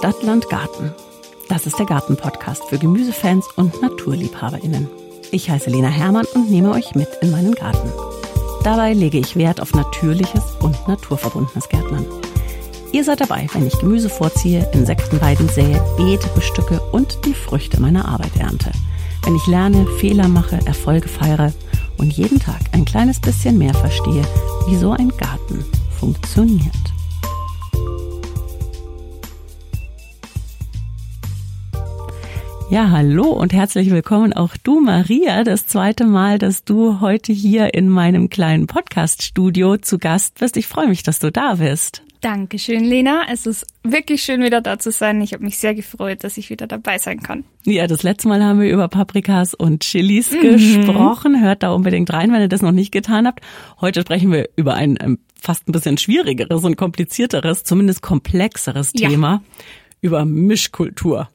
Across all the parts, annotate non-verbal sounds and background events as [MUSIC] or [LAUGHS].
Stadt, Land, Garten. Das ist der Garten-Podcast für Gemüsefans und NaturliebhaberInnen. Ich heiße Lena Hermann und nehme euch mit in meinen Garten. Dabei lege ich Wert auf natürliches und naturverbundenes Gärtnern. Ihr seid dabei, wenn ich Gemüse vorziehe, Insektenweiden sähe, Beete bestücke und die Früchte meiner Arbeit ernte. Wenn ich lerne, Fehler mache, Erfolge feiere und jeden Tag ein kleines bisschen mehr verstehe, wie so ein Garten funktioniert. Ja, hallo und herzlich willkommen auch du, Maria. Das zweite Mal, dass du heute hier in meinem kleinen Podcast-Studio zu Gast bist. Ich freue mich, dass du da bist. Dankeschön, Lena. Es ist wirklich schön, wieder da zu sein. Ich habe mich sehr gefreut, dass ich wieder dabei sein kann. Ja, das letzte Mal haben wir über Paprikas und Chilis mhm. gesprochen. Hört da unbedingt rein, wenn ihr das noch nicht getan habt. Heute sprechen wir über ein ähm, fast ein bisschen schwierigeres und komplizierteres, zumindest komplexeres ja. Thema, über Mischkultur.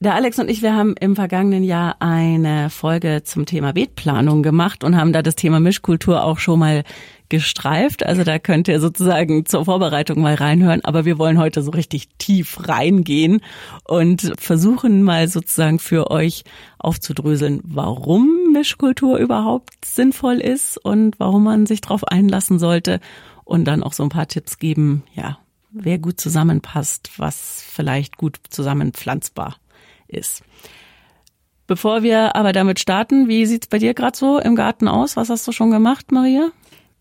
Der Alex und ich, wir haben im vergangenen Jahr eine Folge zum Thema Beetplanung gemacht und haben da das Thema Mischkultur auch schon mal gestreift. Also da könnt ihr sozusagen zur Vorbereitung mal reinhören. Aber wir wollen heute so richtig tief reingehen und versuchen mal sozusagen für euch aufzudröseln, warum Mischkultur überhaupt sinnvoll ist und warum man sich darauf einlassen sollte und dann auch so ein paar Tipps geben, ja, wer gut zusammenpasst, was vielleicht gut zusammenpflanzbar ist. Bevor wir aber damit starten, wie sieht's bei dir gerade so im Garten aus? Was hast du schon gemacht, Maria?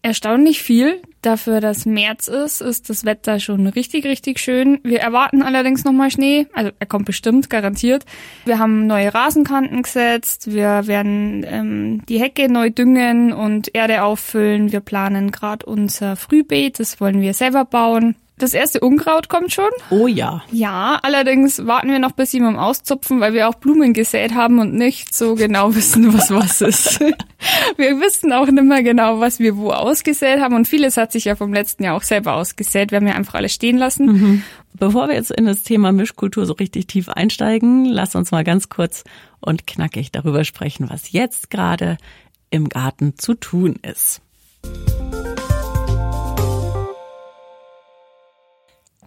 Erstaunlich viel. Dafür, dass März ist, ist das Wetter schon richtig, richtig schön. Wir erwarten allerdings nochmal Schnee. Also er kommt bestimmt, garantiert. Wir haben neue Rasenkanten gesetzt. Wir werden ähm, die Hecke neu düngen und Erde auffüllen. Wir planen gerade unser Frühbeet. Das wollen wir selber bauen. Das erste Unkraut kommt schon. Oh ja. Ja, allerdings warten wir noch bis sie beim Auszupfen, weil wir auch Blumen gesät haben und nicht so genau [LAUGHS] wissen, was was ist. [LAUGHS] wir wissen auch nicht mehr genau, was wir wo ausgesät haben und vieles hat sich ja vom letzten Jahr auch selber ausgesät. Wir haben ja einfach alles stehen lassen. Mhm. Bevor wir jetzt in das Thema Mischkultur so richtig tief einsteigen, lass uns mal ganz kurz und knackig darüber sprechen, was jetzt gerade im Garten zu tun ist.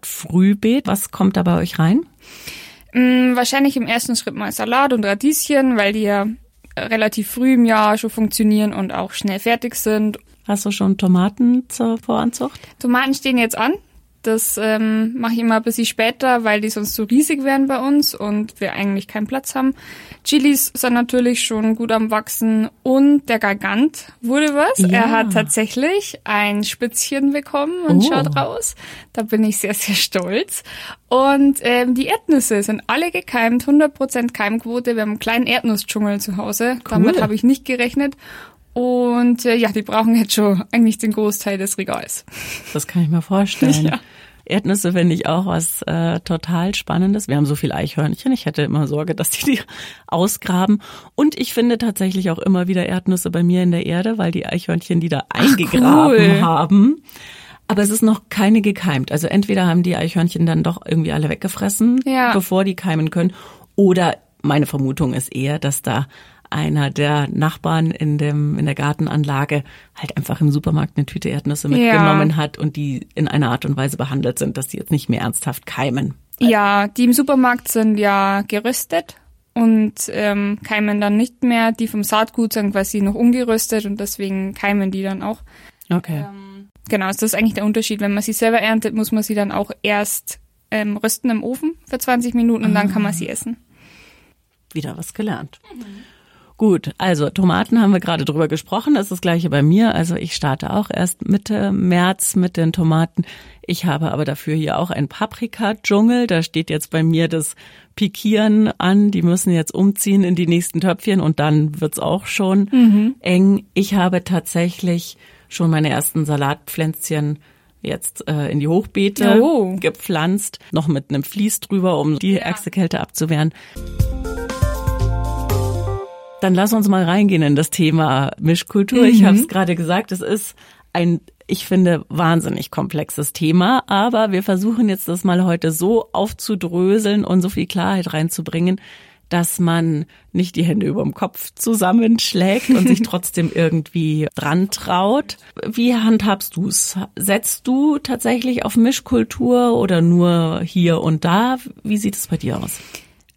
Frühbeet. Was kommt da bei euch rein? Mm, wahrscheinlich im ersten Schritt mal Salat und Radieschen, weil die ja relativ früh im Jahr schon funktionieren und auch schnell fertig sind. Hast du schon Tomaten zur Voranzucht? Tomaten stehen jetzt an. Das ähm, mache ich immer ein bisschen später, weil die sonst so riesig wären bei uns und wir eigentlich keinen Platz haben. Chilis sind natürlich schon gut am Wachsen und der Gargant wurde was. Ja. Er hat tatsächlich ein Spitzchen bekommen und oh. schaut raus. Da bin ich sehr, sehr stolz. Und ähm, die Erdnüsse sind alle gekeimt, 100% Keimquote. Wir haben einen kleinen Erdnussdschungel zu Hause. Cool. Damit habe ich nicht gerechnet. Und äh, ja, die brauchen jetzt schon eigentlich den Großteil des Regals. Das kann ich mir vorstellen. [LAUGHS] Ja. Erdnüsse finde ich auch was äh, total Spannendes. Wir haben so viel Eichhörnchen. Ich hätte immer Sorge, dass die die ausgraben. Und ich finde tatsächlich auch immer wieder Erdnüsse bei mir in der Erde, weil die Eichhörnchen die da eingegraben cool. haben. Aber es ist noch keine gekeimt. Also entweder haben die Eichhörnchen dann doch irgendwie alle weggefressen, ja. bevor die keimen können. Oder meine Vermutung ist eher, dass da einer der Nachbarn in dem in der Gartenanlage halt einfach im Supermarkt eine Tüte Erdnüsse mitgenommen ja. hat und die in einer Art und Weise behandelt sind, dass sie jetzt nicht mehr ernsthaft keimen. Ja, die im Supermarkt sind ja geröstet und ähm, keimen dann nicht mehr. Die vom Saatgut sind quasi noch ungeröstet und deswegen keimen die dann auch. Okay. Ähm, genau, das ist eigentlich der Unterschied. Wenn man sie selber erntet, muss man sie dann auch erst ähm, rösten im Ofen für 20 Minuten und ah. dann kann man sie essen. Wieder was gelernt. Mhm. Gut, also Tomaten haben wir gerade drüber gesprochen. Das ist das gleiche bei mir. Also ich starte auch erst Mitte März mit den Tomaten. Ich habe aber dafür hier auch ein Paprika-Dschungel. Da steht jetzt bei mir das Pikieren an. Die müssen jetzt umziehen in die nächsten Töpfchen und dann wird's auch schon mhm. eng. Ich habe tatsächlich schon meine ersten Salatpflänzchen jetzt äh, in die Hochbeete oh. gepflanzt, noch mit einem Vlies drüber, um die ja. ärgste Kälte abzuwehren. Dann lass uns mal reingehen in das Thema Mischkultur. Mhm. Ich habe es gerade gesagt, es ist ein, ich finde, wahnsinnig komplexes Thema, aber wir versuchen jetzt das mal heute so aufzudröseln und so viel Klarheit reinzubringen, dass man nicht die Hände über dem Kopf zusammenschlägt und sich [LAUGHS] trotzdem irgendwie dran traut. Wie handhabst du's? Setzt du tatsächlich auf Mischkultur oder nur hier und da? Wie sieht es bei dir aus?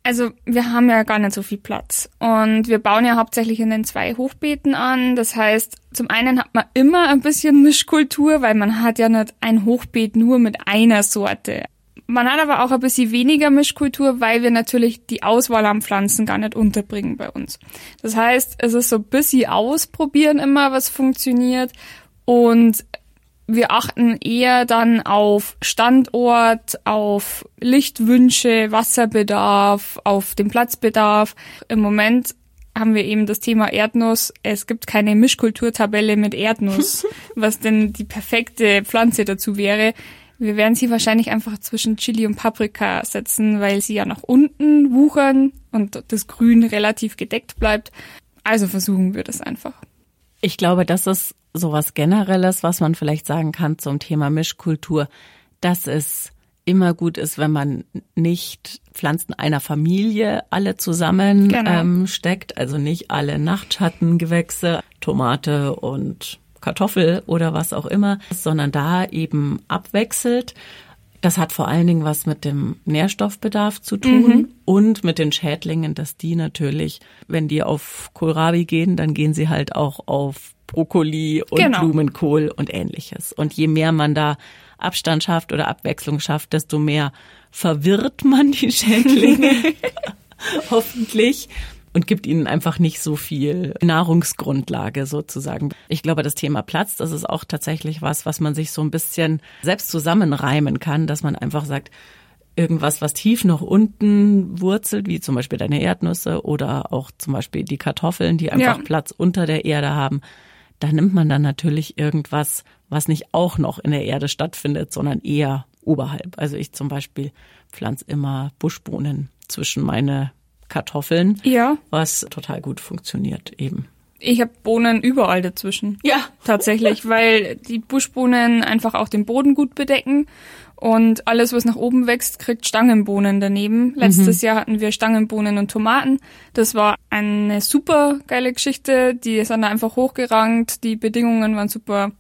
Also wir haben ja gar nicht so viel Platz und wir bauen ja hauptsächlich in den zwei Hochbeeten an. Das heißt, zum einen hat man immer ein bisschen Mischkultur, weil man hat ja nicht ein Hochbeet nur mit einer Sorte. Man hat aber auch ein bisschen weniger Mischkultur, weil wir natürlich die Auswahl an Pflanzen gar nicht unterbringen bei uns. Das heißt, es ist so ein bisschen ausprobieren immer, was funktioniert und wir achten eher dann auf Standort, auf Lichtwünsche, Wasserbedarf, auf den Platzbedarf. Im Moment haben wir eben das Thema Erdnuss. Es gibt keine Mischkulturtabelle mit Erdnuss, [LAUGHS] was denn die perfekte Pflanze dazu wäre. Wir werden sie wahrscheinlich einfach zwischen Chili und Paprika setzen, weil sie ja nach unten wuchern und das Grün relativ gedeckt bleibt. Also versuchen wir das einfach. Ich glaube, das ist sowas Generelles, was man vielleicht sagen kann zum Thema Mischkultur, dass es immer gut ist, wenn man nicht Pflanzen einer Familie alle zusammen genau. ähm, steckt, also nicht alle Nachtschattengewächse, Tomate und Kartoffel oder was auch immer, sondern da eben abwechselt. Das hat vor allen Dingen was mit dem Nährstoffbedarf zu tun mhm. und mit den Schädlingen, dass die natürlich, wenn die auf Kohlrabi gehen, dann gehen sie halt auch auf Brokkoli und genau. Blumenkohl und ähnliches. Und je mehr man da Abstand schafft oder Abwechslung schafft, desto mehr verwirrt man die [LAUGHS] Schädlinge. Hoffentlich und gibt ihnen einfach nicht so viel Nahrungsgrundlage sozusagen. Ich glaube, das Thema Platz, das ist auch tatsächlich was, was man sich so ein bisschen selbst zusammenreimen kann, dass man einfach sagt, irgendwas, was tief noch unten wurzelt, wie zum Beispiel deine Erdnüsse oder auch zum Beispiel die Kartoffeln, die einfach ja. Platz unter der Erde haben, da nimmt man dann natürlich irgendwas, was nicht auch noch in der Erde stattfindet, sondern eher oberhalb. Also ich zum Beispiel pflanze immer Buschbohnen zwischen meine Kartoffeln, ja. was total gut funktioniert eben. Ich habe Bohnen überall dazwischen. Ja. Tatsächlich, weil die Buschbohnen einfach auch den Boden gut bedecken und alles, was nach oben wächst, kriegt Stangenbohnen daneben. Letztes mhm. Jahr hatten wir Stangenbohnen und Tomaten. Das war eine super geile Geschichte. Die sind einfach hochgerankt. Die Bedingungen waren super.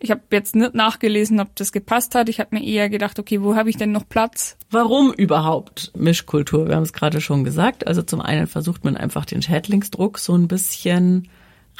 Ich habe jetzt nicht nachgelesen, ob das gepasst hat. Ich habe mir eher gedacht, okay, wo habe ich denn noch Platz? Warum überhaupt Mischkultur? Wir haben es gerade schon gesagt. Also zum einen versucht man einfach den Schädlingsdruck so ein bisschen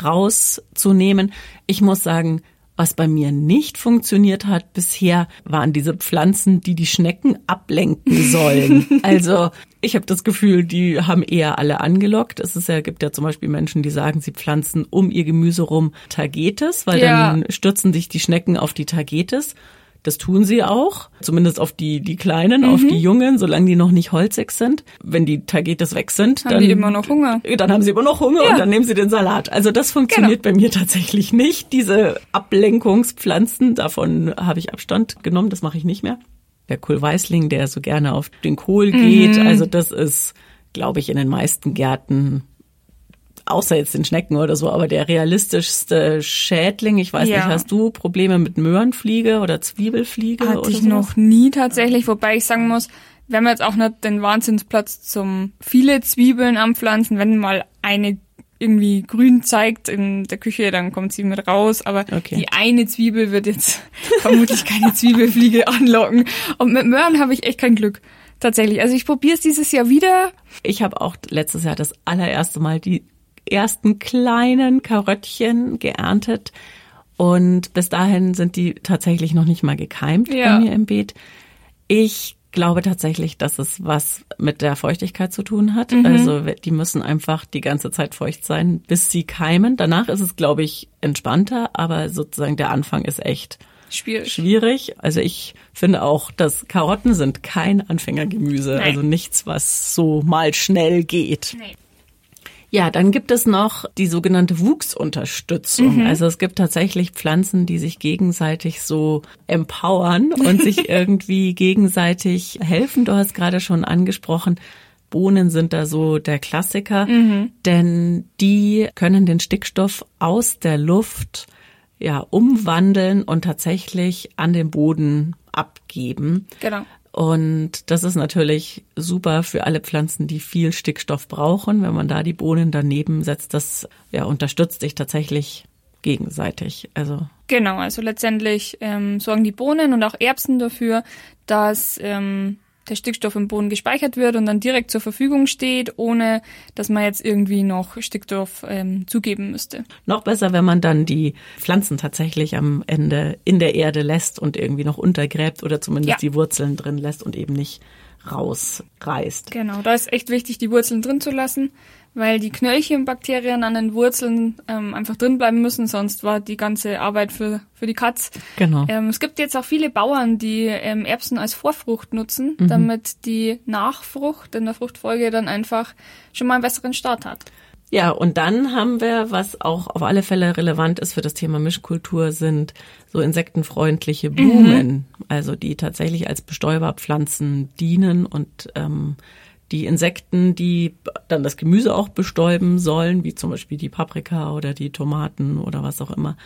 rauszunehmen. Ich muss sagen, was bei mir nicht funktioniert hat bisher, waren diese Pflanzen, die die Schnecken ablenken sollen. [LAUGHS] also ich habe das Gefühl, die haben eher alle angelockt. Es ist ja, gibt ja zum Beispiel Menschen, die sagen, sie pflanzen um ihr Gemüse rum Tagetes, weil ja. dann stürzen sich die Schnecken auf die Tagetes. Das tun sie auch, zumindest auf die, die Kleinen, mhm. auf die Jungen, solange die noch nicht holzig sind. Wenn die Tagetes weg sind, haben dann, die immer noch Hunger. Dann haben sie immer noch Hunger ja. und dann nehmen sie den Salat. Also das funktioniert genau. bei mir tatsächlich nicht. Diese Ablenkungspflanzen, davon habe ich Abstand genommen, das mache ich nicht mehr. Der Kohlweißling, der so gerne auf den Kohl geht, mhm. also das ist, glaube ich, in den meisten Gärten außer jetzt den Schnecken oder so, aber der realistischste Schädling, ich weiß ja. nicht, hast du Probleme mit Möhrenfliege oder Zwiebelfliege? Hatte oder ich so? noch nie tatsächlich, wobei ich sagen muss, wir haben jetzt auch nicht den Wahnsinnsplatz zum viele Zwiebeln anpflanzen, wenn mal eine irgendwie grün zeigt in der Küche, dann kommt sie mit raus. Aber okay. die eine Zwiebel wird jetzt [LAUGHS] vermutlich keine Zwiebelfliege anlocken. Und mit Möhren habe ich echt kein Glück. Tatsächlich. Also ich probiere es dieses Jahr wieder. Ich habe auch letztes Jahr das allererste Mal die ersten kleinen Karöttchen geerntet. Und bis dahin sind die tatsächlich noch nicht mal gekeimt ja. bei mir im Beet. Ich glaube tatsächlich, dass es was mit der Feuchtigkeit zu tun hat. Mhm. Also die müssen einfach die ganze Zeit feucht sein, bis sie keimen. Danach ist es, glaube ich, entspannter, aber sozusagen der Anfang ist echt schwierig. schwierig. Also ich finde auch, dass Karotten sind kein Anfängergemüse, Nein. also nichts, was so mal schnell geht. Nee. Ja, dann gibt es noch die sogenannte Wuchsunterstützung. Mhm. Also es gibt tatsächlich Pflanzen, die sich gegenseitig so empowern und [LAUGHS] sich irgendwie gegenseitig helfen. Du hast gerade schon angesprochen, Bohnen sind da so der Klassiker, mhm. denn die können den Stickstoff aus der Luft ja umwandeln und tatsächlich an den Boden abgeben. Genau. Und das ist natürlich super für alle Pflanzen, die viel Stickstoff brauchen. Wenn man da die Bohnen daneben setzt, das ja, unterstützt sich tatsächlich gegenseitig. Also genau, also letztendlich ähm, sorgen die Bohnen und auch Erbsen dafür, dass ähm, der Stickstoff im Boden gespeichert wird und dann direkt zur Verfügung steht, ohne dass man jetzt irgendwie noch Stickstoff ähm, zugeben müsste. Noch besser, wenn man dann die Pflanzen tatsächlich am Ende in der Erde lässt und irgendwie noch untergräbt oder zumindest ja. die Wurzeln drin lässt und eben nicht rausreißt. Genau, da ist echt wichtig, die Wurzeln drin zu lassen weil die Knöllchenbakterien an den Wurzeln ähm, einfach drin bleiben müssen, sonst war die ganze Arbeit für, für die Katz. Genau. Ähm, es gibt jetzt auch viele Bauern, die ähm, Erbsen als Vorfrucht nutzen, mhm. damit die Nachfrucht in der Fruchtfolge dann einfach schon mal einen besseren Start hat. Ja, und dann haben wir, was auch auf alle Fälle relevant ist für das Thema Mischkultur, sind so insektenfreundliche Blumen, mhm. also die tatsächlich als Bestäuberpflanzen dienen und ähm, die Insekten, die dann das Gemüse auch bestäuben sollen, wie zum Beispiel die Paprika oder die Tomaten oder was auch immer,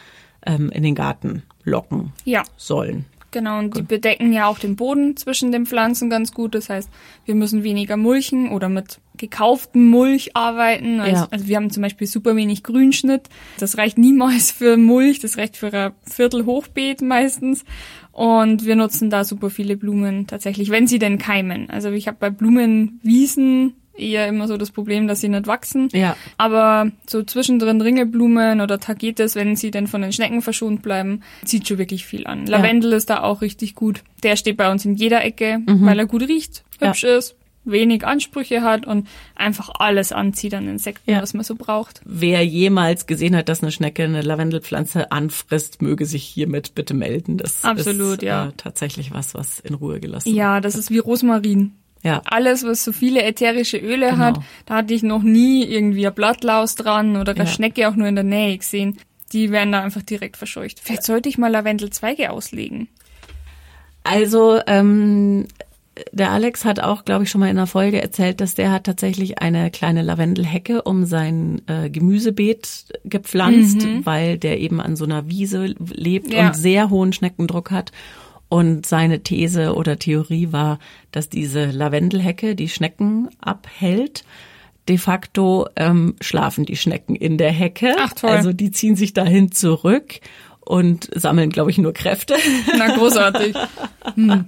ähm, in den Garten locken ja. sollen. Genau, und die bedecken ja auch den Boden zwischen den Pflanzen ganz gut. Das heißt, wir müssen weniger mulchen oder mit gekauftem Mulch arbeiten. Also, ja. also wir haben zum Beispiel super wenig Grünschnitt. Das reicht niemals für Mulch, das reicht für ein Viertel Hochbeet meistens. Und wir nutzen da super viele Blumen tatsächlich, wenn sie denn keimen. Also ich habe bei Blumenwiesen eher immer so das Problem, dass sie nicht wachsen. Ja. Aber so zwischendrin Ringelblumen oder Tagetes, wenn sie denn von den Schnecken verschont bleiben, zieht schon wirklich viel an. Lavendel ja. ist da auch richtig gut. Der steht bei uns in jeder Ecke, mhm. weil er gut riecht, hübsch ja. ist, wenig Ansprüche hat und einfach alles anzieht an Insekten, ja. was man so braucht. Wer jemals gesehen hat, dass eine Schnecke eine Lavendelpflanze anfrisst, möge sich hiermit bitte melden. Das Absolut, ist ja. Äh, tatsächlich was, was in Ruhe gelassen wird. Ja, das ist wie Rosmarin. Ja. Alles, was so viele ätherische Öle genau. hat, da hatte ich noch nie irgendwie ein Blattlaus dran oder eine ja. Schnecke auch nur in der Nähe gesehen. Die werden da einfach direkt verscheucht. Vielleicht sollte ich mal Lavendelzweige auslegen. Also ähm, der Alex hat auch, glaube ich, schon mal in einer Folge erzählt, dass der hat tatsächlich eine kleine Lavendelhecke um sein äh, Gemüsebeet gepflanzt, mhm. weil der eben an so einer Wiese lebt ja. und sehr hohen Schneckendruck hat. Und seine These oder Theorie war, dass diese Lavendelhecke die Schnecken abhält. De facto ähm, schlafen die Schnecken in der Hecke. Ach toll. Also die ziehen sich dahin zurück und sammeln, glaube ich, nur Kräfte. Na großartig. [LAUGHS] Hm.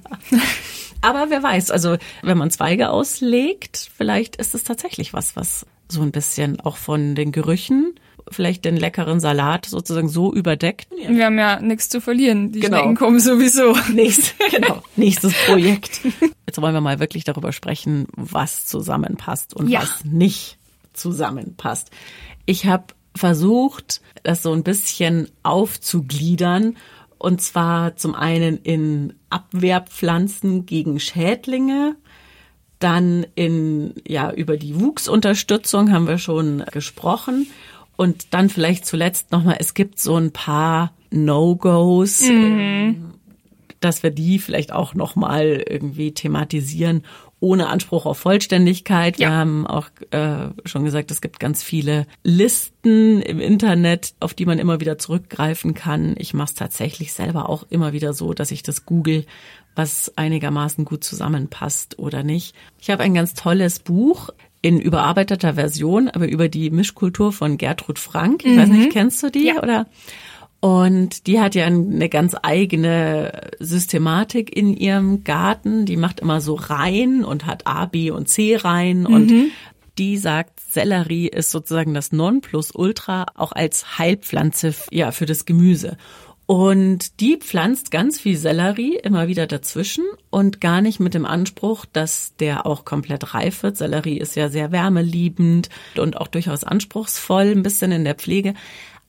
Aber wer weiß, also wenn man Zweige auslegt, vielleicht ist es tatsächlich was, was so ein bisschen auch von den Gerüchen vielleicht den leckeren Salat sozusagen so überdeckt. Wir haben ja nichts zu verlieren. Die genau. Schnecken kommen sowieso. [LAUGHS] Nächst, genau. Nächstes Projekt. [LAUGHS] Jetzt wollen wir mal wirklich darüber sprechen, was zusammenpasst und ja. was nicht zusammenpasst. Ich habe versucht, das so ein bisschen aufzugliedern und zwar zum einen in Abwehrpflanzen gegen Schädlinge, dann in, ja, über die Wuchsunterstützung haben wir schon gesprochen. Und dann vielleicht zuletzt nochmal, es gibt so ein paar No-Gos, mhm. dass wir die vielleicht auch nochmal irgendwie thematisieren ohne Anspruch auf Vollständigkeit. Wir haben auch äh, schon gesagt, es gibt ganz viele Listen im Internet, auf die man immer wieder zurückgreifen kann. Ich mache es tatsächlich selber auch immer wieder so, dass ich das google, was einigermaßen gut zusammenpasst oder nicht. Ich habe ein ganz tolles Buch in überarbeiteter Version, aber über die Mischkultur von Gertrud Frank. Ich mhm. weiß nicht, kennst du die ja. oder? Und die hat ja eine ganz eigene Systematik in ihrem Garten. Die macht immer so Reihen und hat A, B und C Reihen. Mhm. Und die sagt, Sellerie ist sozusagen das Nonplusultra auch als Heilpflanze ja, für das Gemüse. Und die pflanzt ganz viel Sellerie immer wieder dazwischen und gar nicht mit dem Anspruch, dass der auch komplett reif wird. Sellerie ist ja sehr wärmeliebend und auch durchaus anspruchsvoll, ein bisschen in der Pflege.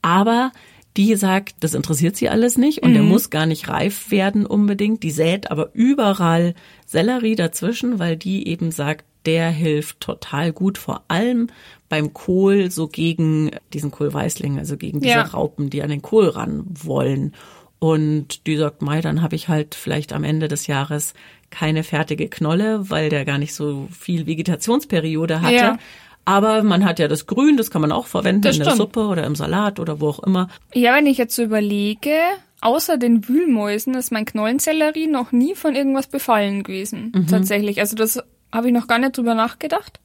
Aber die sagt, das interessiert sie alles nicht und mhm. der muss gar nicht reif werden unbedingt. Die sät aber überall Sellerie dazwischen, weil die eben sagt, der hilft total gut, vor allem beim Kohl so gegen diesen Kohlweißling, also gegen diese ja. Raupen, die an den Kohl ran wollen. Und die sagt, Mai, dann habe ich halt vielleicht am Ende des Jahres keine fertige Knolle, weil der gar nicht so viel Vegetationsperiode hatte. Ja. Aber man hat ja das Grün, das kann man auch verwenden das in der Suppe oder im Salat oder wo auch immer. Ja, wenn ich jetzt so überlege, außer den Wühlmäusen ist mein Knollensellerie noch nie von irgendwas befallen gewesen. Mhm. Tatsächlich. Also das habe ich noch gar nicht drüber nachgedacht.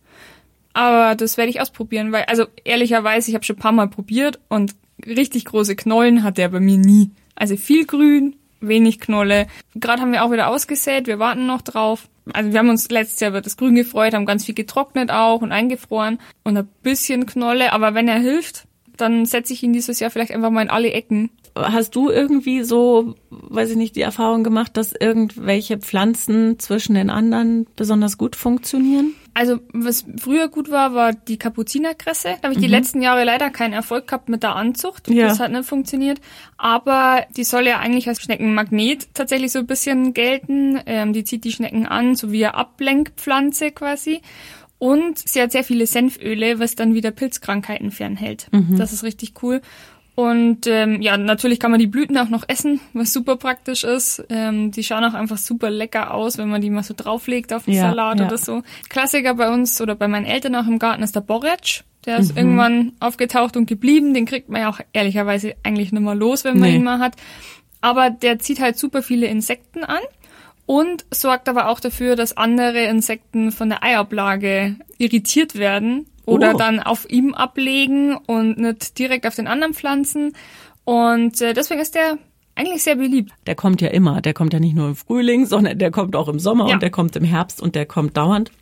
Aber das werde ich ausprobieren, weil, also ehrlicherweise, ich habe schon ein paar Mal probiert und richtig große Knollen hat der bei mir nie. Also viel Grün, wenig Knolle. Gerade haben wir auch wieder ausgesät, wir warten noch drauf. Also wir haben uns letztes Jahr über das Grün gefreut, haben ganz viel getrocknet auch und eingefroren und ein bisschen Knolle. Aber wenn er hilft, dann setze ich ihn dieses Jahr vielleicht einfach mal in alle Ecken. Hast du irgendwie so, weiß ich nicht, die Erfahrung gemacht, dass irgendwelche Pflanzen zwischen den anderen besonders gut funktionieren? Also was früher gut war, war die Kapuzinerkresse. Da habe ich mhm. die letzten Jahre leider keinen Erfolg gehabt mit der Anzucht. Ja. Das hat nicht funktioniert. Aber die soll ja eigentlich als Schneckenmagnet tatsächlich so ein bisschen gelten. Ähm, die zieht die Schnecken an, so wie eine Ablenkpflanze quasi. Und sie hat sehr viele Senföle, was dann wieder Pilzkrankheiten fernhält. Mhm. Das ist richtig cool. Und ähm, ja, natürlich kann man die Blüten auch noch essen, was super praktisch ist. Ähm, die schauen auch einfach super lecker aus, wenn man die mal so drauflegt auf den ja, Salat ja. oder so. Klassiker bei uns oder bei meinen Eltern auch im Garten ist der Borretsch. Der ist mhm. irgendwann aufgetaucht und geblieben. Den kriegt man ja auch ehrlicherweise eigentlich nicht mehr los, wenn man nee. ihn mal hat. Aber der zieht halt super viele Insekten an und sorgt aber auch dafür, dass andere Insekten von der Eiablage irritiert werden oder oh. dann auf ihm ablegen und nicht direkt auf den anderen Pflanzen. Und äh, deswegen ist der eigentlich sehr beliebt. Der kommt ja immer. Der kommt ja nicht nur im Frühling, sondern der kommt auch im Sommer ja. und der kommt im Herbst und der kommt dauernd.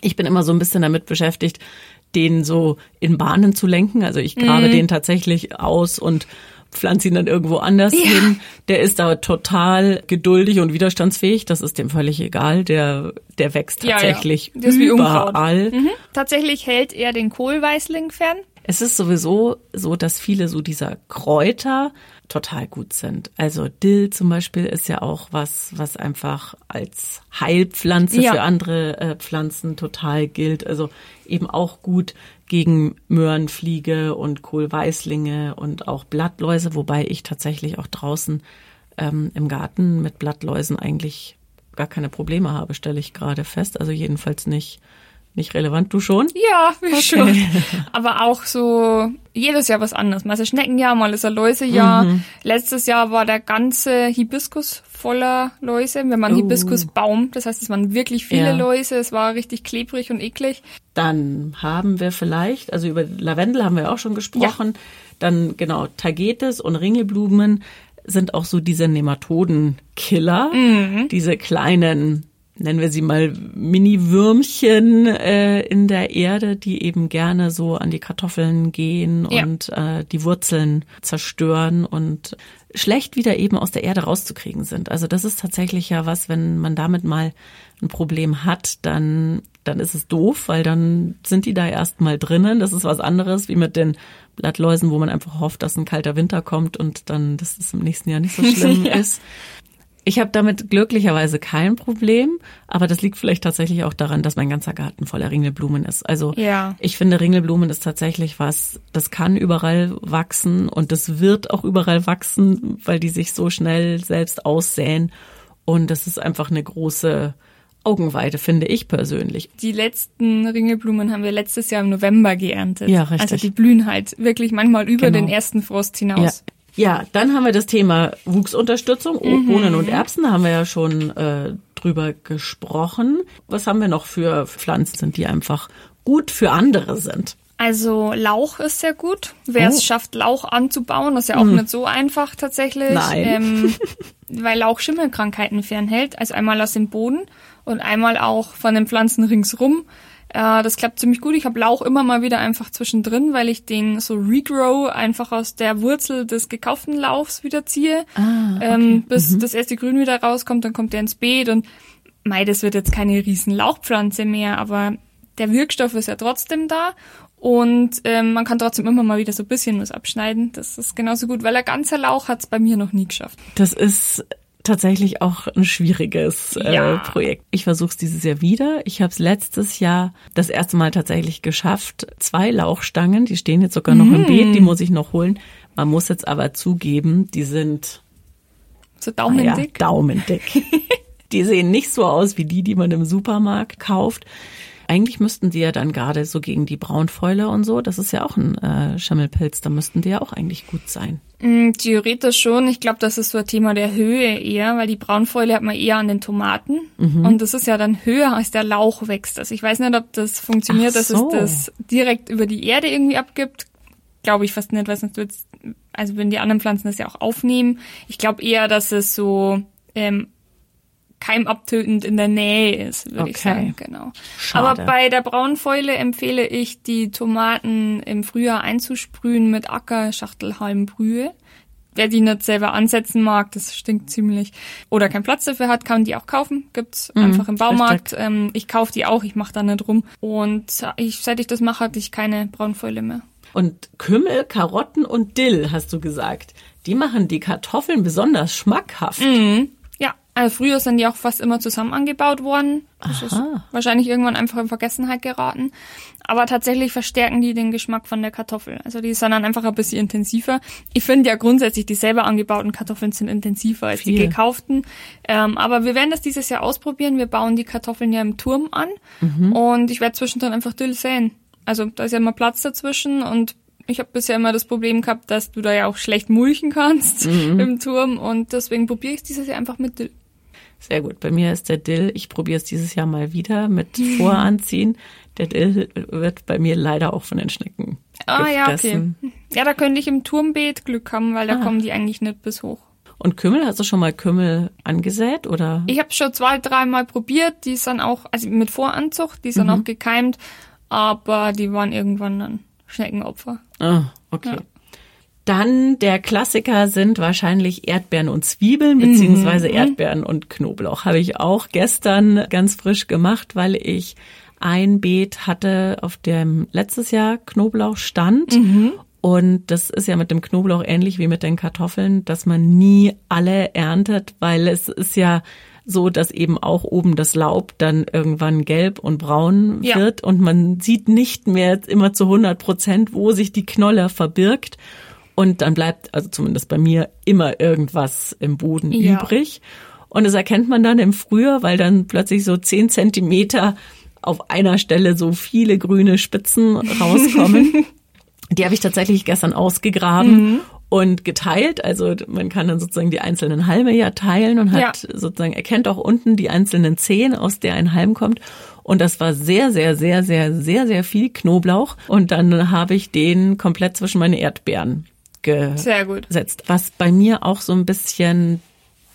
Ich bin immer so ein bisschen damit beschäftigt, den so in Bahnen zu lenken. Also ich grabe mhm. den tatsächlich aus und pflanze ihn dann irgendwo anders ja. hin. Der ist da total geduldig und widerstandsfähig. Das ist dem völlig egal. Der, der wächst tatsächlich ja, ja. überall. Mhm. Tatsächlich hält er den Kohlweißling fern. Es ist sowieso so, dass viele so dieser Kräuter total gut sind. Also Dill zum Beispiel ist ja auch was, was einfach als Heilpflanze ja. für andere äh, Pflanzen total gilt. Also eben auch gut gegen Möhrenfliege und Kohlweißlinge und auch Blattläuse, wobei ich tatsächlich auch draußen ähm, im Garten mit Blattläusen eigentlich gar keine Probleme habe, stelle ich gerade fest. Also jedenfalls nicht nicht relevant, du schon? Ja, wir okay. schon. Aber auch so jedes Jahr was anderes. Mal ist ein Schneckenjahr, mal ist ein Läusejahr. Mhm. Letztes Jahr war der ganze Hibiskus voller Läuse. Wir haben einen uh. Hibiskusbaum, das heißt, es waren wirklich viele ja. Läuse. Es war richtig klebrig und eklig. Dann haben wir vielleicht, also über Lavendel haben wir auch schon gesprochen. Ja. Dann genau Tagetes und Ringelblumen sind auch so diese Nematodenkiller, mhm. diese kleinen nennen wir sie mal Mini-Würmchen äh, in der Erde, die eben gerne so an die Kartoffeln gehen ja. und äh, die Wurzeln zerstören und schlecht wieder eben aus der Erde rauszukriegen sind. Also das ist tatsächlich ja was, wenn man damit mal ein Problem hat, dann dann ist es doof, weil dann sind die da erstmal drinnen. Das ist was anderes wie mit den Blattläusen, wo man einfach hofft, dass ein kalter Winter kommt und dann, dass es im nächsten Jahr nicht so [LAUGHS] schlimm ja. ist. Ich habe damit glücklicherweise kein Problem, aber das liegt vielleicht tatsächlich auch daran, dass mein ganzer Garten voller Ringelblumen ist. Also ja. ich finde, Ringelblumen ist tatsächlich was, das kann überall wachsen und das wird auch überall wachsen, weil die sich so schnell selbst aussäen. Und das ist einfach eine große Augenweide, finde ich persönlich. Die letzten Ringelblumen haben wir letztes Jahr im November geerntet. Ja, richtig. Also die blühen halt wirklich manchmal über genau. den ersten Frost hinaus. Ja. Ja, dann haben wir das Thema Wuchsunterstützung, mhm. Bohnen und Erbsen, da haben wir ja schon äh, drüber gesprochen. Was haben wir noch für Pflanzen, die einfach gut für andere sind? Also Lauch ist sehr gut. Wer oh. es schafft, Lauch anzubauen, ist ja auch mhm. nicht so einfach tatsächlich. Nein. Ähm, [LAUGHS] weil Lauch Schimmelkrankheiten fernhält. Also einmal aus dem Boden und einmal auch von den Pflanzen ringsrum. Äh, das klappt ziemlich gut. Ich habe Lauch immer mal wieder einfach zwischendrin, weil ich den so regrow einfach aus der Wurzel des gekauften Lauchs wieder ziehe, ah, okay. ähm, bis mhm. das erste Grün wieder rauskommt. Dann kommt der ins Beet und mei, das wird jetzt keine riesen Lauchpflanze mehr, aber der Wirkstoff ist ja trotzdem da und ähm, man kann trotzdem immer mal wieder so ein bisschen was abschneiden. Das ist genauso gut, weil ein ganzer Lauch hat's bei mir noch nie geschafft. Das ist tatsächlich auch ein schwieriges äh, ja. Projekt. Ich versuche es dieses Jahr wieder. Ich habe es letztes Jahr das erste Mal tatsächlich geschafft. Zwei Lauchstangen, die stehen jetzt sogar noch mm. im Beet, die muss ich noch holen. Man muss jetzt aber zugeben, die sind so daumendick. Ja, daumendick. [LAUGHS] die sehen nicht so aus wie die, die man im Supermarkt kauft. Eigentlich müssten die ja dann gerade so gegen die Braunfäule und so, das ist ja auch ein äh, Schimmelpilz, da müssten die ja auch eigentlich gut sein. Mm, Theoretisch schon. Ich glaube, das ist so ein Thema der Höhe eher, weil die Braunfäule hat man eher an den Tomaten. Mhm. Und das ist ja dann höher, als der Lauch wächst. Also ich weiß nicht, ob das funktioniert, Ach dass so. es das direkt über die Erde irgendwie abgibt. Glaube ich fast nicht, weil sonst wird's, also wenn die anderen Pflanzen das ja auch aufnehmen. Ich glaube eher, dass es so ähm, keimabtötend in der Nähe ist, würde ich Okay. sagen. Genau. Schade. Aber bei der Braunfäule empfehle ich, die Tomaten im Frühjahr einzusprühen mit Ackerschachtelhalmbrühe. Wer die nicht selber ansetzen mag, das stinkt ziemlich. Oder keinen Platz dafür hat, kann die auch kaufen. Gibt's einfach im Baumarkt. Ähm, ich kaufe die auch, ich mache da nicht rum. Und ich, seit ich das mache, hatte ich keine Braunfäule mehr. Und Kümmel, Karotten und Dill, hast du gesagt. Die machen die Kartoffeln besonders schmackhaft. Ja, also früher sind die auch fast immer zusammen angebaut worden. Das ist Aha. wahrscheinlich irgendwann einfach in Vergessenheit geraten. Aber tatsächlich verstärken die den Geschmack von der Kartoffel. Also die sind dann einfach ein bisschen intensiver. Ich finde ja grundsätzlich, die selber angebauten Kartoffeln sind intensiver als die Viel. gekauften. Ähm, aber wir werden das dieses Jahr ausprobieren. Wir bauen die Kartoffeln ja im Turm an. Mhm. Und ich werde zwischendrin einfach Dill säen. Also da ist ja immer Platz dazwischen und ich habe bisher immer das Problem gehabt, dass du da ja auch schlecht mulchen kannst Mhm. [LAUGHS] im Turm und deswegen probiere ich es dieses Jahr einfach mit Dill. Sehr gut. Bei mir ist der Dill, ich probiere es dieses Jahr mal wieder mit [LAUGHS] Voranziehen. Der Dill wird bei mir leider auch von den Schnecken Ah ja, okay. gefressen. Ja, da könnte ich im Turmbeet Glück haben, weil da Ah. kommen die eigentlich nicht bis hoch. Und Kümmel, hast du schon mal Kümmel angesät oder? Ich habe schon zwei, dreimal probiert, die sind auch, also mit Voranzucht, die sind Mhm. auch gekeimt, aber die waren irgendwann dann Schneckenopfer. Ah, okay. Ja. Dann der Klassiker sind wahrscheinlich Erdbeeren und Zwiebeln, Mhm. beziehungsweise Erdbeeren und Knoblauch. Habe ich auch gestern ganz frisch gemacht, weil ich ein Beet hatte, auf dem letztes Jahr Knoblauch stand. Mhm. Und das ist ja mit dem Knoblauch ähnlich wie mit den Kartoffeln, dass man nie alle erntet, weil es ist ja so, dass eben auch oben das Laub dann irgendwann gelb und braun Ja. wird und man sieht nicht mehr immer zu 100 Prozent, wo sich die Knolle verbirgt. Und dann bleibt, also zumindest bei mir, immer irgendwas im Boden Ja. übrig. Und das erkennt man dann im Frühjahr, weil dann plötzlich so 10 Zentimeter auf einer Stelle so viele grüne Spitzen rauskommen. [LAUGHS] Die habe ich tatsächlich gestern ausgegraben und geteilt. Also man kann dann sozusagen die einzelnen Halme ja teilen und hat sozusagen erkennt auch unten die einzelnen Zehen, aus der ein Halm kommt. Und das war sehr, sehr, sehr, sehr, sehr, sehr viel Knoblauch. Und dann habe ich den komplett zwischen meine Erdbeeren Sehr gut. gesetzt. Was bei mir auch so ein bisschen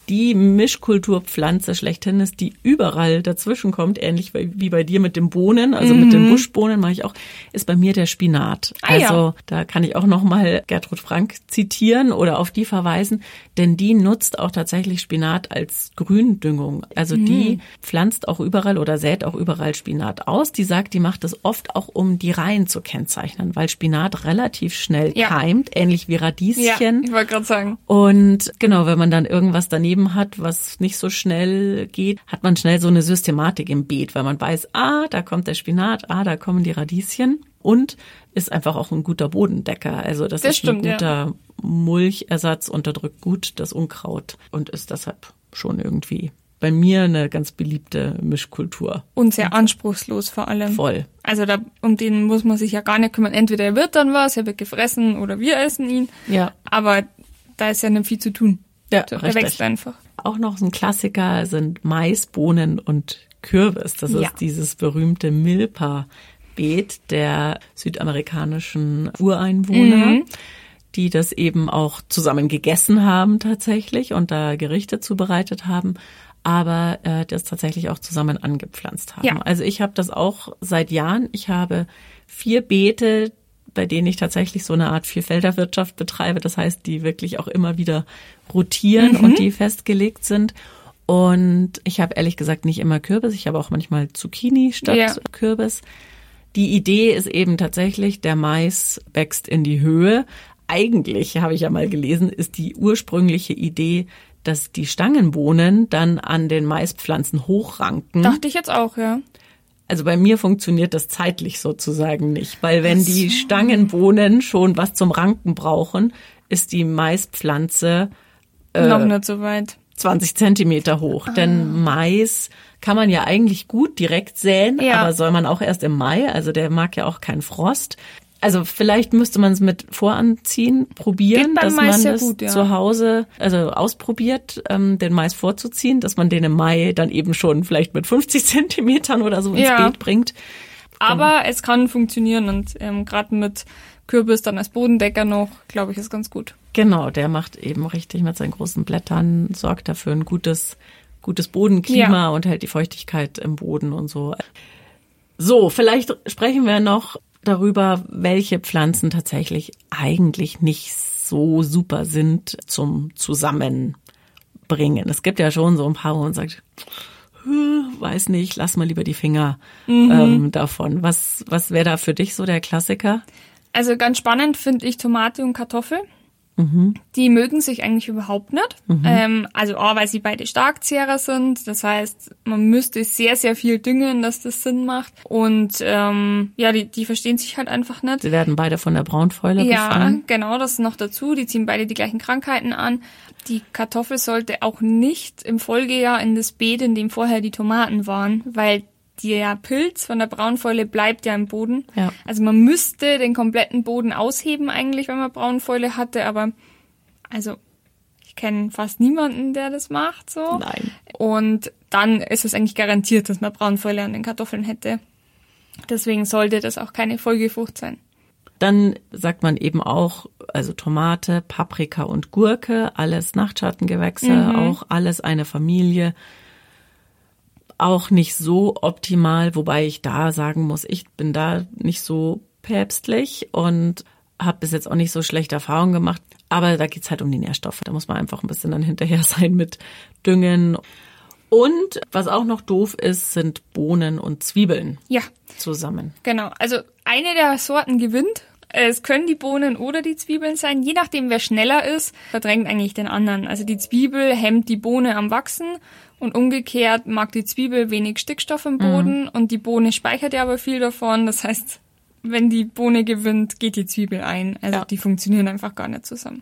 die Mischkulturpflanze schlechthin ist, die überall dazwischen kommt, ähnlich wie bei dir mit den Bohnen, also mit den Buschbohnen mache ich auch, ist bei mir der Spinat. Ah, ja. also da kann ich auch noch mal Gertrud Frank zitieren oder auf die verweisen, denn die nutzt auch tatsächlich Spinat als Gründüngung. Also die pflanzt auch überall oder sät auch überall Spinat aus. Die sagt, die macht es oft auch, um die Reihen zu kennzeichnen, weil Spinat relativ schnell Ja. keimt, ähnlich wie Ja, Radieschen. ich wollte gerade sagen. Und genau, wenn man dann irgendwas daneben hat, was nicht so schnell geht, hat man schnell so eine Systematik im Beet, weil man weiß, ah, da kommt der Spinat, ah, da kommen die Radieschen und ist einfach auch ein guter Bodendecker. Also das, Das ist stimmt, ein ja. guter Mulchersatz, unterdrückt gut das Unkraut und ist deshalb schon irgendwie bei mir eine ganz beliebte Mischkultur. Und sehr anspruchslos vor allem. Voll. Also da, um den muss man sich ja gar nicht kümmern. Entweder er wird dann was, er wird gefressen oder wir essen ihn. Ja. Aber da ist ja nicht viel zu tun. Ja, er richtig. wächst einfach. Auch noch so ein Klassiker sind Mais, Bohnen und Kürbis. Das Ja. ist dieses berühmte Milpa-Beet der südamerikanischen Ureinwohner, Mhm. die das eben auch zusammen gegessen haben tatsächlich und da Gerichte zubereitet haben, aber äh, das tatsächlich auch zusammen angepflanzt haben. Ja. Also ich habe das auch seit Jahren. Ich habe vier Beete, bei denen ich tatsächlich so eine Art Vierfelderwirtschaft betreibe. Das heißt, die wirklich auch immer wieder rotieren und die festgelegt sind. Und ich habe ehrlich gesagt nicht immer Kürbis. Ich habe auch manchmal Zucchini statt Ja. Kürbis. Die Idee ist eben tatsächlich, der Mais wächst in die Höhe. Eigentlich, habe ich ja mal gelesen, ist die ursprüngliche Idee, dass die Stangenbohnen dann an den Maispflanzen hochranken. Dachte ich jetzt auch, ja. Also bei mir funktioniert das zeitlich sozusagen nicht, weil wenn die Stangenbohnen schon was zum Ranken brauchen, ist die Maispflanze Äh, Noch nicht so weit. 20 Zentimeter hoch. Denn Mais kann man ja eigentlich gut direkt säen, Ja. aber soll man auch erst im Mai, also der mag ja auch keinen Frost. Also vielleicht müsste man es mit Voranziehen probieren, dass Mais man sehr das gut, ja. zu Hause also ausprobiert, ähm, den Mais vorzuziehen, dass man den im Mai dann eben schon vielleicht mit 50 [LAUGHS] Zentimetern oder so ins Ja. Beet bringt. Aber es kann funktionieren und ähm, gerade mit Kürbis dann als Bodendecker noch, glaube ich, ist ganz gut. Genau, der macht eben richtig mit seinen großen Blättern, sorgt dafür ein gutes, gutes Bodenklima Ja. und hält die Feuchtigkeit im Boden und so. So, vielleicht sprechen wir noch darüber, welche Pflanzen tatsächlich eigentlich nicht so super sind zum Zusammenbringen. Es gibt ja schon so ein paar, wo man sagt, "Hm, weiß nicht, lass mal lieber die Finger ähm, davon. Was, was wäre da für dich so der Klassiker? Also ganz spannend finde ich Tomate und Kartoffel. Die mögen sich eigentlich überhaupt nicht. Ähm, also A, weil sie beide Starkzehrer sind. Das heißt, man müsste sehr, sehr viel düngen, dass das Sinn macht. Und ähm, ja, die, die verstehen sich halt einfach nicht. Sie werden beide von der Braunfäule Ja, befallen. genau, das ist noch dazu. Die ziehen beide die gleichen Krankheiten an. Die Kartoffel sollte auch nicht im Folgejahr in das Beet, in dem vorher die Tomaten waren, weil der Pilz von der Braunfäule bleibt ja im Boden. Ja. Also man müsste den kompletten Boden ausheben eigentlich, wenn man Braunfäule hatte, aber also ich kenne fast niemanden, der das macht so. Nein. Und dann ist es eigentlich garantiert, dass man Braunfäule an den Kartoffeln hätte. Deswegen sollte das auch keine Folgefrucht sein. Dann sagt man eben auch, also Tomate, Paprika und Gurke, alles Nachtschattengewächse, auch alles eine Familie. Auch nicht so optimal, wobei ich da sagen muss, ich bin da nicht so päpstlich und habe bis jetzt auch nicht so schlechte Erfahrungen gemacht. Aber da geht's halt um die Nährstoffe. Da muss man einfach ein bisschen dann [LAUGHS] hinterher sein mit Düngen. Und was auch noch doof ist, sind Bohnen und Zwiebeln Ja, zusammen. Genau, also eine der Sorten gewinnt. Es können die Bohnen oder die Zwiebeln sein. Je nachdem, wer schneller ist, verdrängt eigentlich den anderen. Also die Zwiebel hemmt die Bohne am Wachsen und umgekehrt mag die Zwiebel wenig Stickstoff im Boden und die Bohne speichert ja aber viel davon. Das heißt, wenn die Bohne gewinnt, geht die Zwiebel ein. Also Ja. die funktionieren einfach gar nicht zusammen.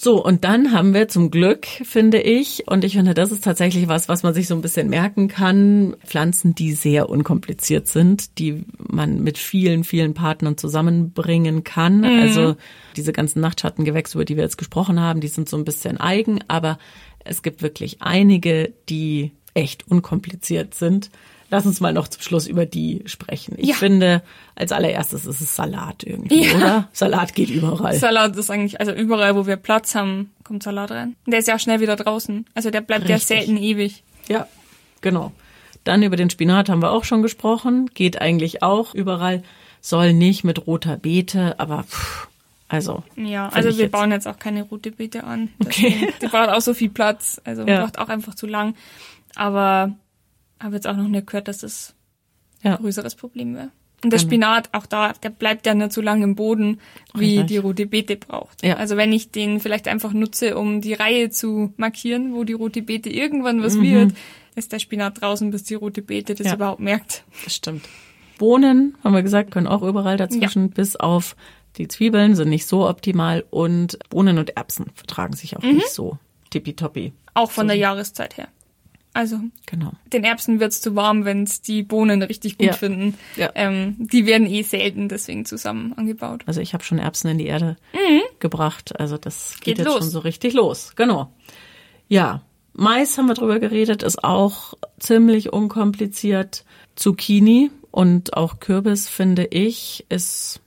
So, und dann haben wir zum Glück, finde ich, und ich finde, das ist tatsächlich was, was man sich so ein bisschen merken kann, Pflanzen, die sehr unkompliziert sind, die man mit vielen, vielen Partnern zusammenbringen kann. Also diese ganzen Nachtschattengewächse, über die wir jetzt gesprochen haben, die sind so ein bisschen eigen, aber es gibt wirklich einige, die echt unkompliziert sind. Lass uns mal noch zum Schluss über die sprechen. Ich Ja. finde, als allererstes ist es Salat irgendwie, Ja. oder? Salat geht überall. Salat ist eigentlich, also überall, wo wir Platz haben, kommt Salat rein. Der ist ja auch schnell wieder draußen. Also der bleibt ja Richtig. selten ewig. Ja, genau. Dann über den Spinat haben wir auch schon gesprochen. Geht eigentlich auch überall. Soll nicht mit roter Beete, aber pff, also. Ja, also wir jetzt- bauen jetzt auch keine rote Beete an. Okay. Deswegen- Die braucht auch so viel Platz. Also Ja. braucht auch einfach zu lang. Aber habe jetzt auch noch nicht gehört, dass das Ja. ein größeres Problem wäre. Und der Genau. Spinat, auch da, der bleibt ja nicht so lange im Boden, wie die rote Beete braucht. Ja. Also wenn ich den vielleicht einfach nutze, um die Reihe zu markieren, wo die rote Beete irgendwann Mhm. was wird, ist der Spinat draußen, bis die rote Beete das Ja. überhaupt merkt. Das stimmt. Bohnen, haben wir gesagt, können auch überall dazwischen, bis auf die Zwiebeln sind nicht so optimal und Bohnen und Erbsen vertragen sich Mhm. auch nicht so tippitoppi. Auch von der Jahreszeit her. Also Genau. den Erbsen wird's zu warm, wenn's die Bohnen richtig gut Ja. finden. Ja. Ähm, die werden eh selten deswegen zusammen angebaut. Also ich habe schon Erbsen in die Erde gebracht. Also das geht, Geht jetzt los. schon so richtig los. Genau. Ja, Mais haben wir drüber geredet, ist auch ziemlich unkompliziert. Zucchini und auch Kürbis, finde ich, ist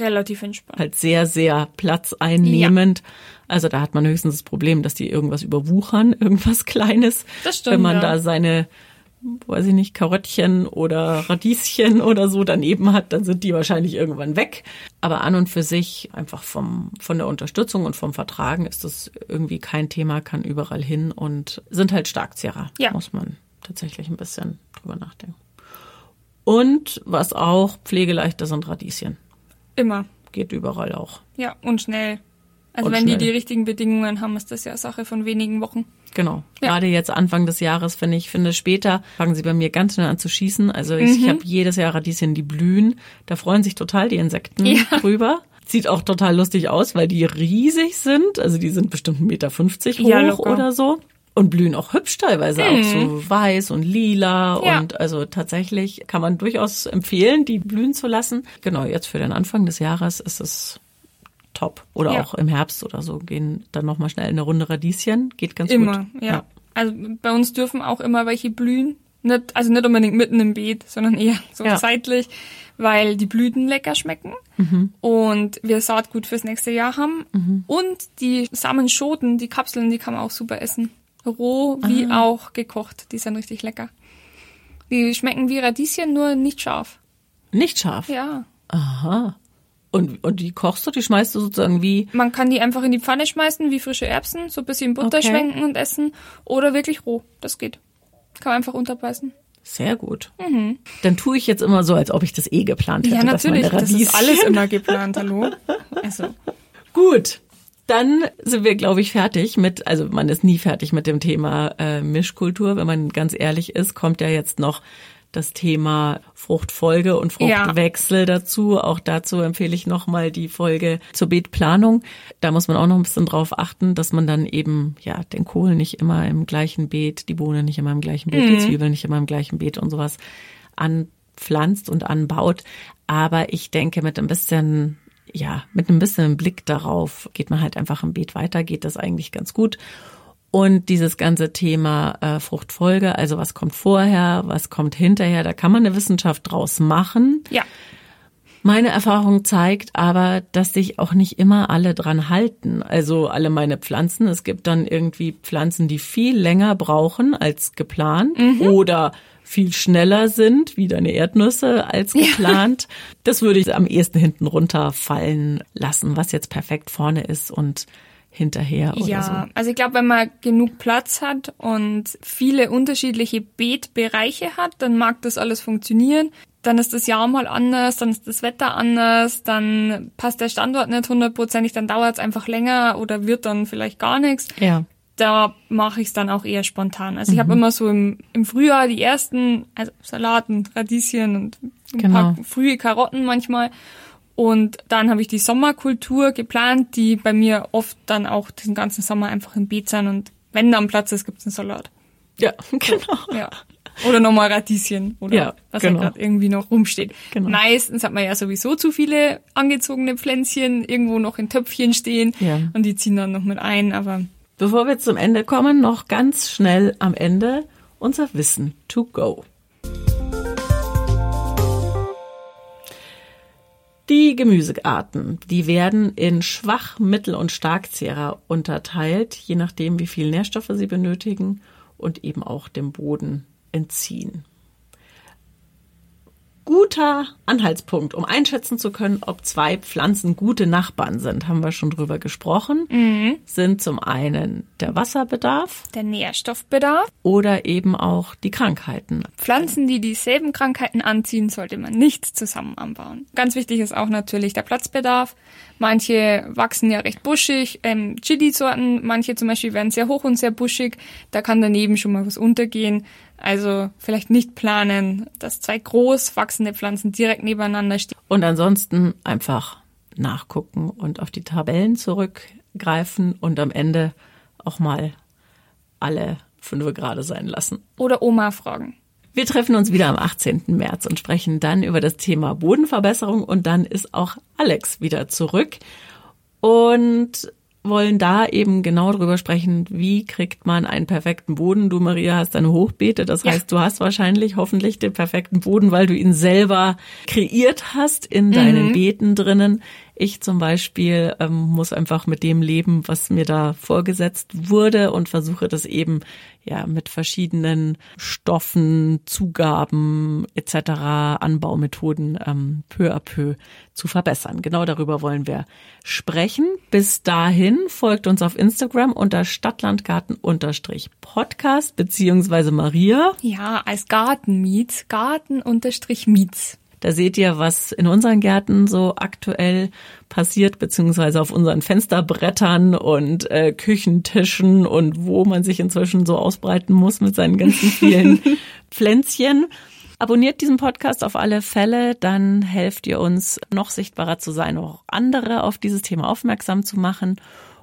Relativ entspannt. halt sehr, sehr platzeinnehmend. Also da hat man höchstens das Problem, dass die irgendwas überwuchern, [LAUGHS] irgendwas Kleines. Das stimmt, Wenn man ja. da seine, weiß ich nicht, Karöttchen oder Radieschen oder so daneben hat, dann sind die wahrscheinlich irgendwann weg. Aber an und für sich, einfach vom, von der Unterstützung und vom Vertragen ist das irgendwie kein Thema, kann überall hin und sind halt Starkzehrer. Ja. Muss man tatsächlich ein bisschen drüber nachdenken. Und was auch pflegeleichter sind Radieschen. Immer. Geht überall auch. Ja, und schnell. Also Und wenn schnell. die die richtigen Bedingungen haben, ist das ja Sache von wenigen Wochen. Genau. Ja. Gerade jetzt Anfang des Jahres, finde ich, finde später fangen sie bei mir ganz schnell an zu schießen. Also ich, ich habe jedes Jahr Radieschen, die blühen. Da freuen sich total die Insekten Ja. drüber. Sieht auch total lustig aus, weil die riesig sind. Also die sind bestimmt 1,50 Meter hoch Ja, oder so. Und blühen auch hübsch teilweise, auch so weiß und lila. Ja. Und also tatsächlich kann man durchaus empfehlen, die blühen zu lassen. Genau, jetzt für den Anfang des Jahres ist es top. Oder Ja. auch im Herbst oder so gehen dann nochmal schnell eine Runde Radieschen. Geht ganz Immer, gut. ja. Also bei uns dürfen auch immer welche blühen. Nicht, also nicht unbedingt mitten im Beet, sondern eher [LAUGHS] so Ja. seitlich, weil die Blüten lecker schmecken Mhm. und wir Saatgut fürs nächste Jahr haben. Und die Samenschoten, die Kapseln, die kann man auch super essen. Roh wie Ah. auch gekocht. Die sind richtig lecker. Die schmecken wie Radieschen, nur nicht scharf. Nicht scharf. Ja. Aha. Und, und die kochst du, die schmeißt du sozusagen wie, Man kann die einfach in die Pfanne schmeißen, wie frische Erbsen, so ein bisschen Butter Okay. schwenken und essen. Oder wirklich roh. Das geht. Kann man einfach unterbeißen. sehr gut. Dann tue ich jetzt immer so, als ob ich das eh geplant hätte. Mhm. Ja, dass natürlich. Das ist alles [LAUGHS] immer geplant, hallo? Also, Gut. Dann sind wir, glaube ich, fertig mit, also man ist nie fertig mit dem Thema äh, Mischkultur. Wenn man ganz ehrlich ist, kommt ja jetzt noch das Thema Fruchtfolge und Ja. Fruchtwechsel dazu. Auch dazu empfehle ich nochmal die Folge zur Beetplanung. Da muss man auch noch ein bisschen drauf achten, dass man dann eben, ja, den Kohl nicht immer im gleichen Beet, die Bohne nicht immer im gleichen Beet, die Zwiebeln nicht immer im gleichen Beet und sowas anpflanzt und anbaut. Aber ich denke, mit ein bisschen, ja, mit ein bisschen Blick darauf geht man halt einfach im Beet weiter, geht das eigentlich ganz gut. Und dieses ganze Thema äh, Fruchtfolge, also was kommt vorher, was kommt hinterher, da kann man eine Wissenschaft draus machen. ja. Meine Erfahrung zeigt aber, dass sich auch nicht immer alle dran halten. Also alle meine Pflanzen. Es gibt dann irgendwie Pflanzen, die viel länger brauchen als geplant oder viel schneller sind, wie deine Erdnüsse, als geplant. Das würde ich am ehesten hinten runterfallen lassen, was jetzt perfekt vorne ist und hinterher oder Ja, so. also ich glaube, wenn man genug Platz hat und viele unterschiedliche Beetbereiche hat, dann mag das alles funktionieren. Dann ist das Jahr mal anders, dann ist das Wetter anders, dann passt der Standort nicht hundertprozentig, dann dauert es einfach länger oder wird dann vielleicht gar nichts. Ja. Da mache ich es dann auch eher spontan. Also ich habe immer so im, im Frühjahr die ersten, also Salaten, Radieschen und ein Genau. paar frühe Karotten manchmal. Und dann habe ich die Sommerkultur geplant, die bei mir oft dann auch den ganzen Sommer einfach im Beet sind. Und wenn dann Platz ist, gibt's einen Salat. Ja, [LAUGHS] genau. Ja. Oder nochmal Radieschen oder Ja, was genau. gerade irgendwie noch rumsteht. Genau. Meistens hat man ja sowieso zu viele angezogene Pflänzchen irgendwo noch in Töpfchen stehen Ja. und die ziehen dann noch mit ein. Aber Bevor wir zum Ende kommen, noch ganz schnell am Ende unser Wissen to go. Die Gemüsearten, die werden in Schwach-, Mittel- und Starkzehrer unterteilt, je nachdem, wie viel Nährstoffe sie benötigen und eben auch dem Boden entziehen. Guter Anhaltspunkt, um einschätzen zu können, ob zwei Pflanzen gute Nachbarn sind, haben wir schon drüber gesprochen, sind zum einen der Wasserbedarf der Nährstoffbedarf. oder eben auch die Krankheiten. Pflanzen, die dieselben Krankheiten anziehen, sollte man nicht zusammen anbauen. Ganz wichtig ist auch natürlich der Platzbedarf. Manche wachsen ja recht buschig, ähm, Chili-Sorten, manche zum Beispiel werden sehr hoch und sehr buschig. Da kann daneben schon mal was untergehen. Also vielleicht nicht planen, dass zwei groß wachsende Pflanzen direkt nebeneinander stehen. Und ansonsten einfach nachgucken und auf die Tabellen zurückgreifen und am Ende auch mal alle fünf gerade sein lassen. Oder Oma fragen. Wir treffen uns wieder am 18. März und sprechen dann über das Thema Bodenverbesserung und dann ist auch Alex wieder zurück und wollen da eben genau drüber sprechen, wie kriegt man einen perfekten Boden. Du, Maria, hast deine Hochbeete, das Ja. heißt, du hast wahrscheinlich hoffentlich den perfekten Boden, weil du ihn selber kreiert hast in deinen Beeten drinnen. Ich zum Beispiel ähm, muss einfach mit dem leben, was mir da vorgesetzt wurde und versuche das eben ja mit verschiedenen Stoffen, Zugaben etc., Anbaumethoden ähm, peu à peu zu verbessern. Genau darüber wollen wir sprechen. Bis dahin folgt uns auf Instagram unter Stadtlandgarten-Podcast beziehungsweise Maria. Ja, als Gartenmiets, Garten-Miets. Da seht ihr, was in unseren Gärten so aktuell passiert, beziehungsweise auf unseren Fensterbrettern und äh, Küchentischen und wo man sich inzwischen so ausbreiten muss mit seinen ganzen [LAUGHS] vielen Pflänzchen. Abonniert diesen Podcast auf alle Fälle, dann helft ihr uns, noch sichtbarer zu sein, auch andere auf dieses Thema aufmerksam zu machen.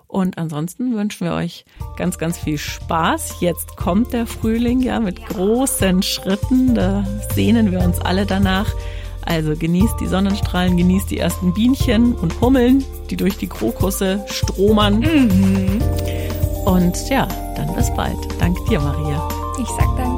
Und ansonsten wünschen wir euch ganz, ganz viel Spaß. Jetzt kommt der Frühling, ja, mit großen Schritten. Da sehnen wir uns alle danach. Also genießt die Sonnenstrahlen, genießt die ersten Bienchen und Hummeln, die durch die Krokusse stromern. Mhm. Und ja, dann bis bald. Danke dir, Maria. Ich sag danke.